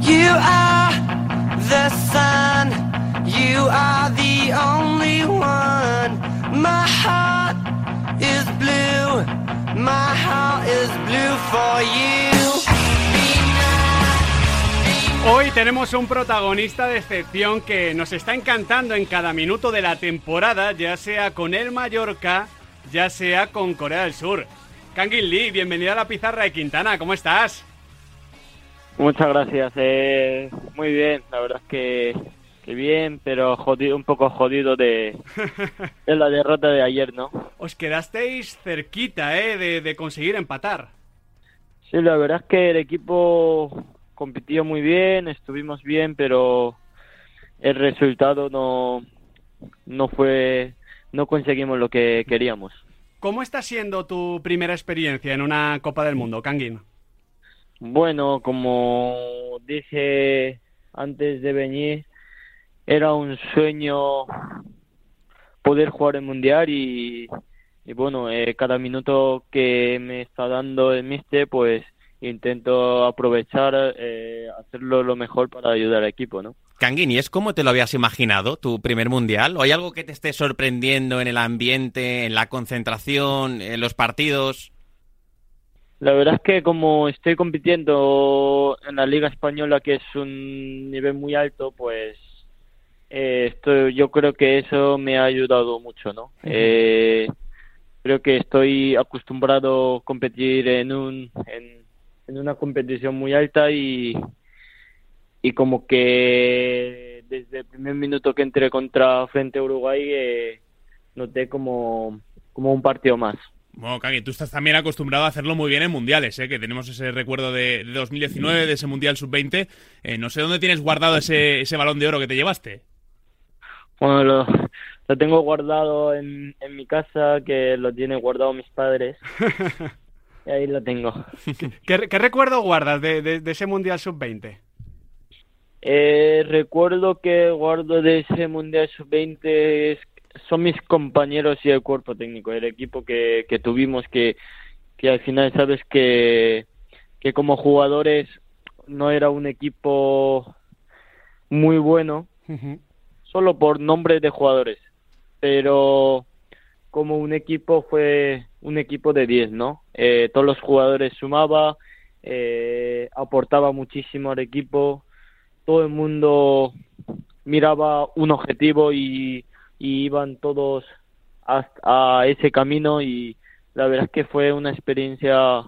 You are the sun, you are the only one. My heart is blue, my heart is blue for you. Hoy tenemos un protagonista de excepción que nos está encantando en cada minuto de la temporada, ya sea con el Mallorca, ya sea con Corea del Sur. Kangin Lee, bienvenido a la pizarra de Quintana, ¿cómo estás? Muchas gracias. Eh, muy bien, la verdad es que, que bien, pero jodido, un poco jodido de, de la derrota de ayer, ¿no? Os quedasteis cerquita, ¿eh? De, de conseguir empatar. Sí, la verdad es que el equipo compitió muy bien, estuvimos bien, pero el resultado no, no fue, no conseguimos lo que queríamos. ¿Cómo está siendo tu primera experiencia en una Copa del Mundo, Kangin? Bueno, como dije antes de venir, era un sueño poder jugar el mundial y, y bueno, eh, cada minuto que me está dando el mister, pues intento aprovechar, eh, hacerlo lo mejor para ayudar al equipo, ¿no? Kangin, ¿y es como te lo habías imaginado, tu primer mundial? ¿O hay algo que te esté sorprendiendo en el ambiente, en la concentración, en los partidos? La verdad es que como estoy compitiendo en la Liga Española, que es un nivel muy alto, pues eh, esto, yo creo que eso me ha ayudado mucho, ¿no? Eh, creo que estoy acostumbrado a competir en, un, en, en una competición muy alta y, y como que desde el primer minuto que entré contra frente a Uruguay eh, noté como, como un partido más. Bueno, Kagi, tú estás también acostumbrado a hacerlo muy bien en mundiales, ¿eh? que tenemos ese recuerdo de, de 2019, de ese Mundial Sub-20. Eh, no sé dónde tienes guardado ese, ese balón de oro que te llevaste. Bueno, lo, lo tengo guardado en, en mi casa, que lo tienen guardado mis padres. y ahí lo tengo. ¿Qué, qué recuerdo guardas de, de- de ese Mundial Sub-20? Eh, recuerdo que guardo de ese Mundial Sub-20 es- son mis compañeros y el cuerpo técnico, el equipo que, que tuvimos, que, que al final sabes que, que como jugadores no era un equipo muy bueno, solo por nombre de jugadores, pero como un equipo fue un equipo de 10, ¿no? Eh, todos los jugadores sumaba, eh, aportaba muchísimo al equipo, todo el mundo miraba un objetivo y, iban todos a ese camino y la verdad es que fue una experiencia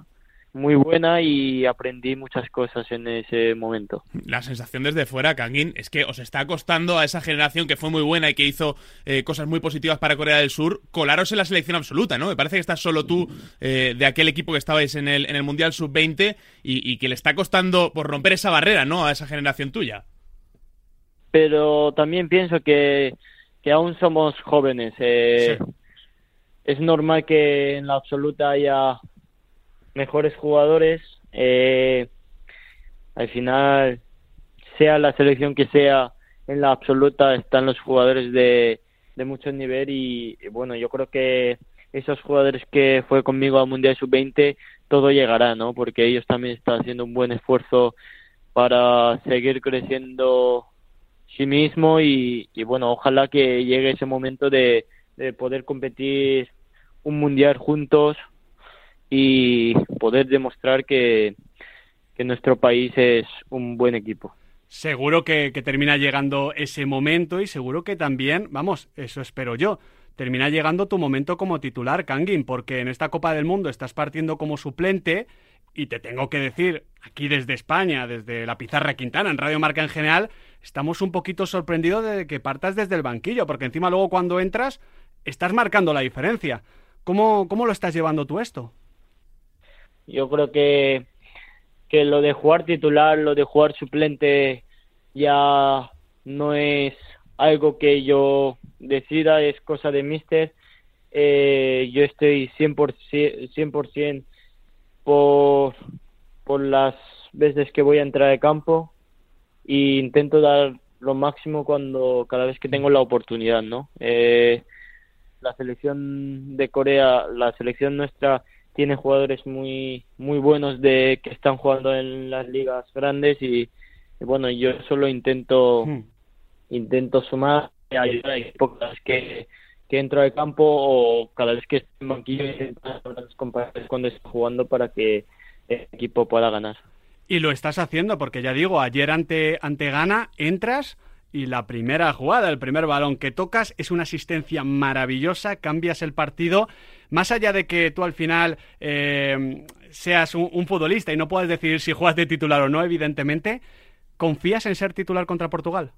muy buena y aprendí muchas cosas en ese momento. La sensación desde fuera, Kangin, es que os está costando a esa generación que fue muy buena y que hizo eh, cosas muy positivas para Corea del Sur colaros en la selección absoluta, ¿no? Me parece que estás solo tú eh, de aquel equipo que estabais en el, en el Mundial Sub-20 y, y que le está costando por romper esa barrera, ¿no? A esa generación tuya. Pero también pienso que, que aún somos jóvenes. eh, Es normal que en la absoluta haya mejores jugadores. eh, al final, sea la selección que sea, en la absoluta están los jugadores de, de mucho nivel y, bueno, yo creo que esos jugadores que fue conmigo al Mundial Sub-20, todo llegará, ¿no? Porque ellos también están haciendo un buen esfuerzo para seguir creciendo sí mismo y, y bueno, ojalá que llegue ese momento de, de poder competir un mundial juntos y poder demostrar que, que nuestro país es un buen equipo. Seguro que, termina llegando ese momento y seguro que también, vamos, eso espero yo, termina llegando tu momento como titular, Kangin, porque en esta Copa del Mundo estás partiendo como suplente y te tengo que decir, aquí desde España, desde la Pizarra Quintana, en Radio Marca en general, estamos un poquito sorprendidos de que partas desde el banquillo, porque encima luego cuando entras estás marcando la diferencia. ¿Cómo, cómo lo estás llevando tú esto? Yo creo que, que lo de jugar titular, lo de jugar suplente ya no es algo que yo decida, es cosa de Mister. Eh, yo estoy 100%, 100% por, por las veces que voy a entrar de campo e intento dar lo máximo cuando cada vez que tengo la oportunidad, ¿no? Eh, la selección de Corea, la selección nuestra tiene jugadores muy muy buenos de que están jugando en las ligas grandes y, y bueno, yo solo intento Hmm. intento sumar ayudar a equipos que, que entro al campo o cada vez que estoy en banquillo a los compañeros cuando estoy jugando para que el equipo pueda ganar. Y lo estás haciendo porque ya digo, ayer ante, ante Ghana entras y la primera jugada, el primer balón que tocas es una asistencia maravillosa, cambias el partido. Más allá de que tú al final eh, seas un, futbolista y no puedas decidir si juegas de titular o no, evidentemente, ¿confías en ser titular contra Portugal?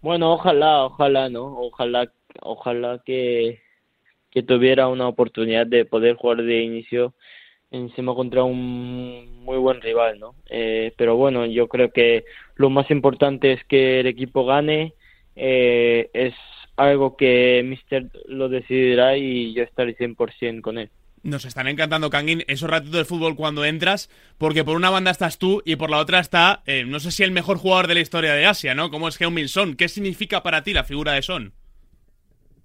Bueno, ojalá, ojalá, ¿no? Ojalá, ojalá que, que tuviera una oportunidad de poder jugar de inicio encima contra un muy buen rival, ¿no? Eh, pero bueno, yo creo que lo más importante es que el equipo gane, eh, es algo que Mister lo decidirá y yo estaré 100% con él. Nos están encantando, Kangin, esos ratitos del fútbol cuando entras, porque por una banda estás tú y por la otra está, eh, no sé si el mejor jugador de la historia de Asia, ¿no? Como es Heung-Min Son. ¿Qué significa para ti la figura de Son?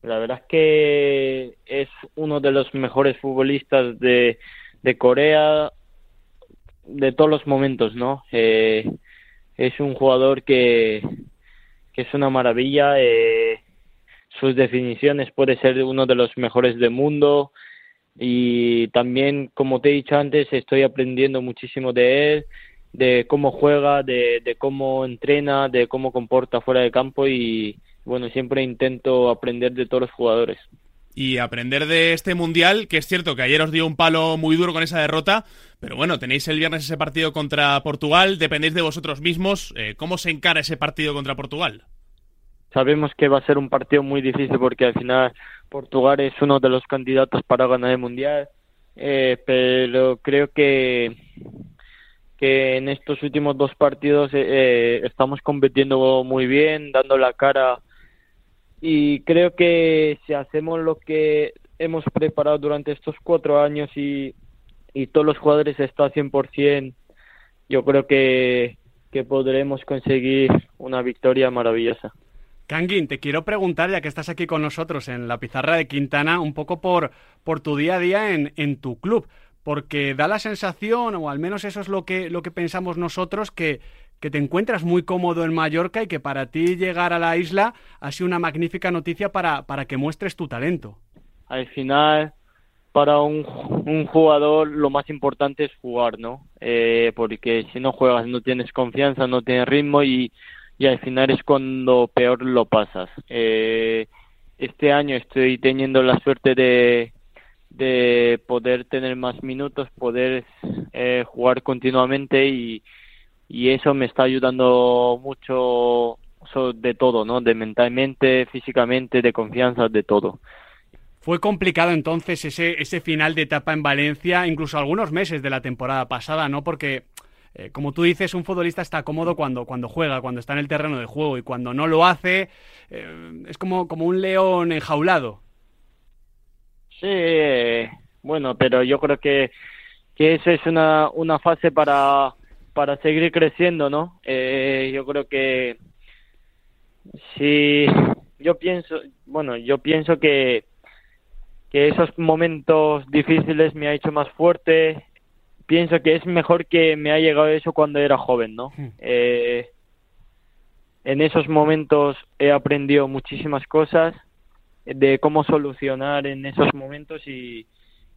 La verdad es que es uno de los mejores futbolistas de, de Corea de todos los momentos, ¿no? Eh, es un jugador que, es una maravilla. Eh, sus definiciones puede ser uno de los mejores del mundo y también, como te he dicho antes, estoy aprendiendo muchísimo de él, de cómo juega, de cómo entrena, de cómo comporta fuera de campo y bueno, siempre intento aprender de todos los jugadores. Y aprender de este mundial, que es cierto que ayer os dio un palo muy duro con esa derrota, pero bueno, tenéis el viernes ese partido contra Portugal, dependéis de vosotros mismos. Eh, ¿Cómo se encara ese partido contra Portugal? Sabemos que va a ser un partido muy difícil porque al final Portugal es uno de los candidatos para ganar el mundial, eh, pero creo que que en estos últimos dos partidos eh, estamos compitiendo muy bien, dando la cara y creo que si hacemos lo que hemos preparado durante estos cuatro años y, y todos los jugadores están 100%, yo creo que, que podremos conseguir una victoria maravillosa. Kangin, te quiero preguntar, ya que estás aquí con nosotros en la pizarra de Quintana, un poco por, por tu día a día en, en tu club, porque da la sensación, o al menos eso es lo que, lo que pensamos nosotros, que, que te encuentras muy cómodo en Mallorca y que para ti llegar a la isla ha sido una magnífica noticia para, para que muestres tu talento. Al final, para un, un jugador lo más importante es jugar, ¿no? Eh, porque si no juegas no tienes confianza, no tienes ritmo y, y al final es cuando peor lo pasas. Eh, este año estoy teniendo la suerte de, de poder tener más minutos, poder eh, jugar continuamente y, y eso me está ayudando mucho de todo, ¿no? De mentalmente, físicamente, de confianza, de todo. Fue complicado entonces ese, ese final de etapa en Valencia, incluso algunos meses de la temporada pasada, ¿no? Porque, eh, como tú dices, un futbolista está cómodo cuando, cuando juega, cuando está en el terreno de juego y cuando no lo hace, eh, es como, como un león enjaulado. Sí, eh, bueno, pero yo creo que, que eso es una, una fase para, para seguir creciendo, ¿no? Eh, yo creo que si yo pienso, bueno, yo pienso que que esos momentos difíciles me ha hecho más fuerte. Pienso que es mejor que me ha llegado eso cuando era joven, ¿no? Eh, en esos momentos he aprendido muchísimas cosas de cómo solucionar en esos momentos y,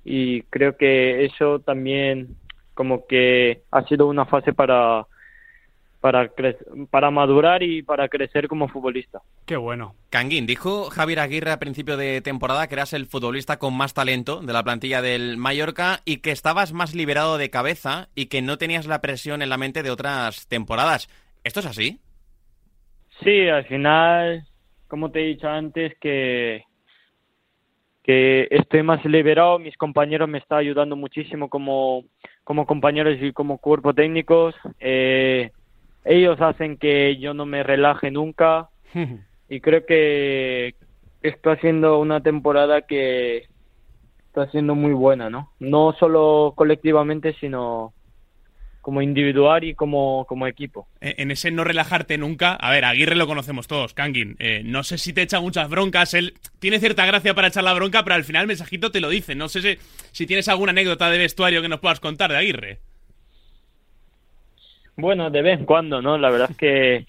y creo que eso también como que ha sido una fase para para, para madurar y para crecer como futbolista. Qué bueno. Canguín, dijo Javier Aguirre a principio de temporada que eras el futbolista con más talento de la plantilla del Mallorca y que estabas más liberado de cabeza y que no tenías la presión en la mente de otras temporadas. ¿Esto es así? Sí, al final, como te he dicho antes, que, que estoy más liberado, mis compañeros me están ayudando muchísimo como, como compañeros y como cuerpo técnicos. Eh, ellos hacen que yo no me relaje nunca y creo que está haciendo una temporada que está siendo muy buena, ¿no? No solo colectivamente, sino como individual y como, como equipo. Eh, en ese no relajarte nunca, a ver, Aguirre lo conocemos todos, Kangin. Eh, no sé si te echa muchas broncas, él tiene cierta gracia para echar la bronca, pero al final el mensajito te lo dice. No sé si, si tienes alguna anécdota de vestuario que nos puedas contar de Aguirre. Bueno, de vez en cuando, ¿no? La verdad es que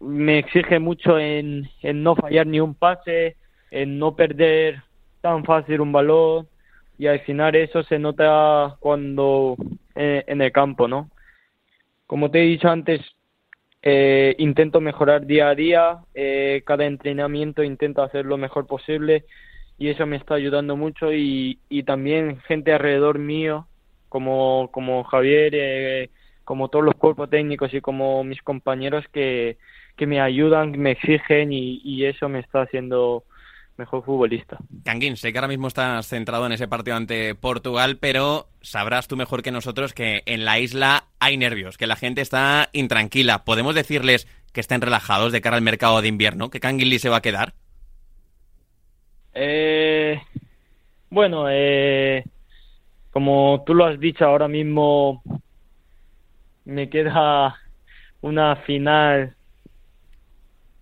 me exige mucho en, en no fallar ni un pase, en no perder tan fácil un balón y al final eso se nota cuando eh, en el campo, ¿no? Como te he dicho antes, eh, intento mejorar día a día, eh, cada entrenamiento intento hacer lo mejor posible y eso me está ayudando mucho y, también gente alrededor mío, como, como Javier, eh, como todos los cuerpos técnicos y como mis compañeros que, que me ayudan, me exigen y eso me está haciendo mejor futbolista. Canguín, sé que ahora mismo estás centrado en ese partido ante Portugal, pero sabrás tú mejor que nosotros que en la isla hay nervios, que la gente está intranquila. ¿Podemos decirles que estén relajados de cara al mercado de invierno? ¿Que Canguín Lee se va a quedar? Eh, bueno, eh, como tú lo has dicho ahora mismo, me queda una final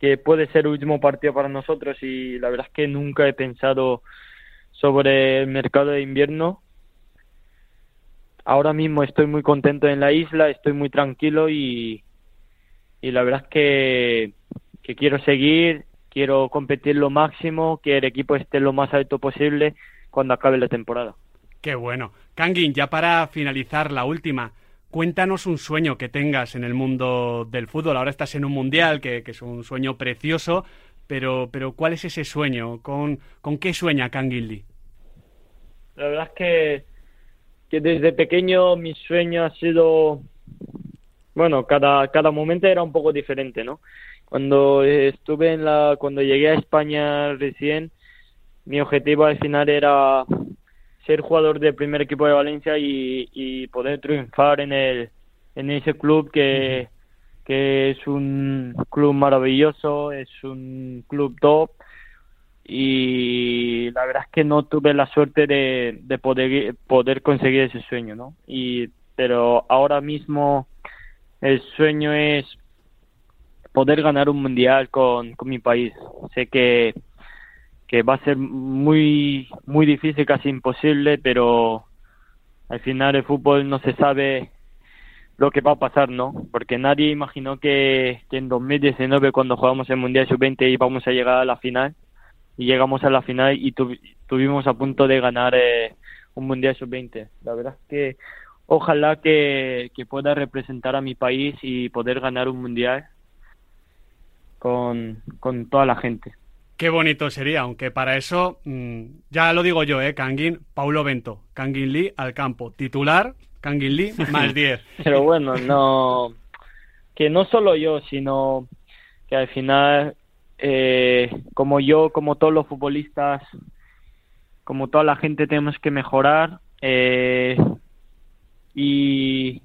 que puede ser el último partido para nosotros y la verdad es que nunca he pensado sobre el mercado de invierno. Ahora mismo estoy muy contento en la isla, estoy muy tranquilo y, y la verdad es que, que quiero seguir, quiero competir lo máximo, que el equipo esté lo más alto posible cuando acabe la temporada. Qué bueno. Kangin, ya para finalizar la última, cuéntanos un sueño que tengas en el mundo del fútbol. Ahora estás en un mundial, que, es un sueño precioso, pero, pero ¿cuál es ese sueño? ¿Con, qué sueña Kangin Lee? La verdad es que, que desde pequeño mi sueño ha sido, bueno, cada, cada momento era un poco diferente, ¿no? Cuando estuve en la, cuando llegué a España recién, mi objetivo al final era ser jugador del primer equipo de Valencia y, poder triunfar en el en ese club que, que es un club maravilloso, es un club top y la verdad es que no tuve la suerte de, de poder poder conseguir ese sueño, ¿no? Y pero ahora mismo el sueño es poder ganar un mundial con, con mi país. Sé que que va a ser muy muy difícil, casi imposible, pero al final el fútbol no se sabe lo que va a pasar, ¿no? Porque nadie imaginó que, que en 2019 cuando jugamos el Mundial Sub-20 íbamos a llegar a la final y llegamos a la final y tu, tuvimos a punto de ganar eh, un Mundial Sub-20. La verdad es que ojalá que, que pueda representar a mi país y poder ganar un Mundial con, con toda la gente. Qué bonito sería, aunque para eso, mmm, ya lo digo yo, ¿eh? Kangin, Paulo Bento, Kangin Lee al campo, titular, Kangin Lee más 10. Pero bueno, no, que no solo yo, sino que al final, eh, como yo, como todos los futbolistas, como toda la gente tenemos que mejorar eh, y,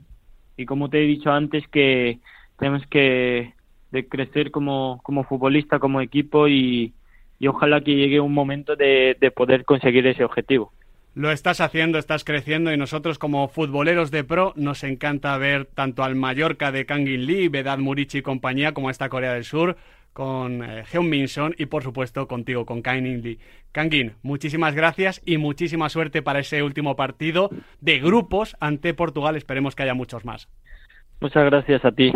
y como te he dicho antes que tenemos que de crecer como, como futbolista, como equipo y, y ojalá que llegue un momento de, de, poder conseguir ese objetivo. Lo estás haciendo, estás creciendo y nosotros como futboleros de pro nos encanta ver tanto al Mallorca de Kangin Lee, Vedad Murichi y compañía como a esta Corea del Sur con eh, Son y por supuesto contigo, con Kangin Lee. Kangin, muchísimas gracias y muchísima suerte para ese último partido de grupos ante Portugal. Esperemos que haya muchos más. Muchas gracias a ti.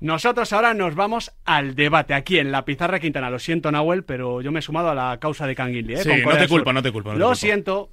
Nosotros ahora nos vamos al debate aquí en la Pizarra Quintana. Lo siento, Nahuel, pero yo me he sumado a la causa de Canguilli. ¿eh? Sí, no te culpo, no te culpo. No lo te culpo. siento,